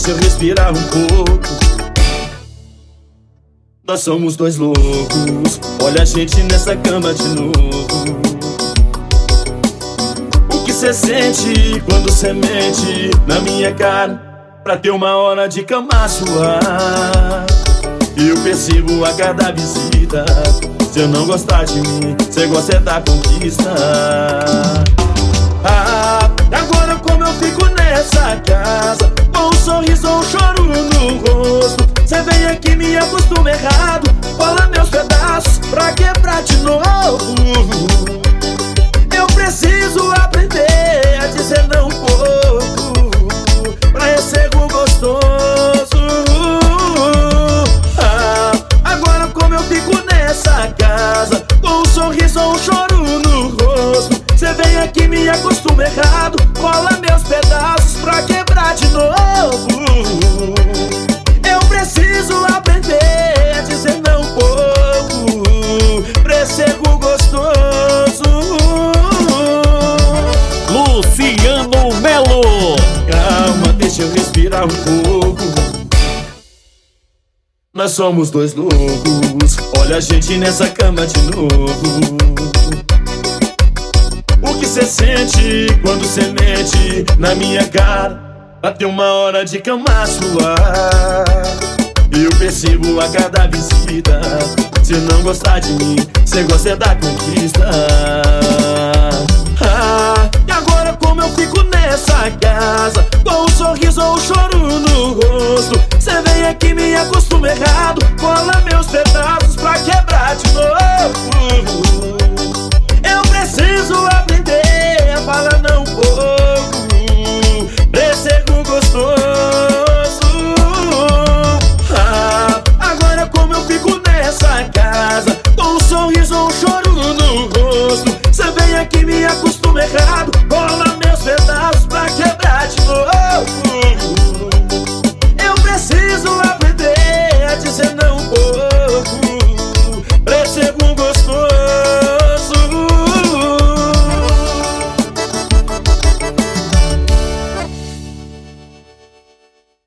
deixa eu respirar um pouco. Nós somos dois loucos. Olha a gente nessa cama de novo. O que cê sente quando cê mente na minha cara? Pra ter uma hora de cama sua. Eu percebo a cada visita. Se eu não gostar de mim, cê gosta é da conquista. Ou um choro no rosto. Cê vem aqui me acostuma errado. Cola meus pedaços pra quebrar de novo. Eu preciso aprender a dizer não pouco Pra ego gostoso. Ah, Agora como eu fico nessa casa Com um sorriso ou um choro no rosto. Cê vem aqui me acostuma errado. Cola meus preciso aprender a dizer não pouco. Pra esse ego gostoso. Luciano Melo. Calma, deixa eu respirar um pouco. Nós somos dois loucos. Olha a gente nessa cama de novo. O que cê sente quando cê mente na minha cara? Bateu uma hora de cama sua Eu percebo a cada visita. Se não gostar de mim, cê gosta é da conquista ah, E agora como eu fico nessa casa? Com um sorriso ou um choro no rosto. Cê vem aqui me acostuma errado. Cola que me acostuma errado. Oh,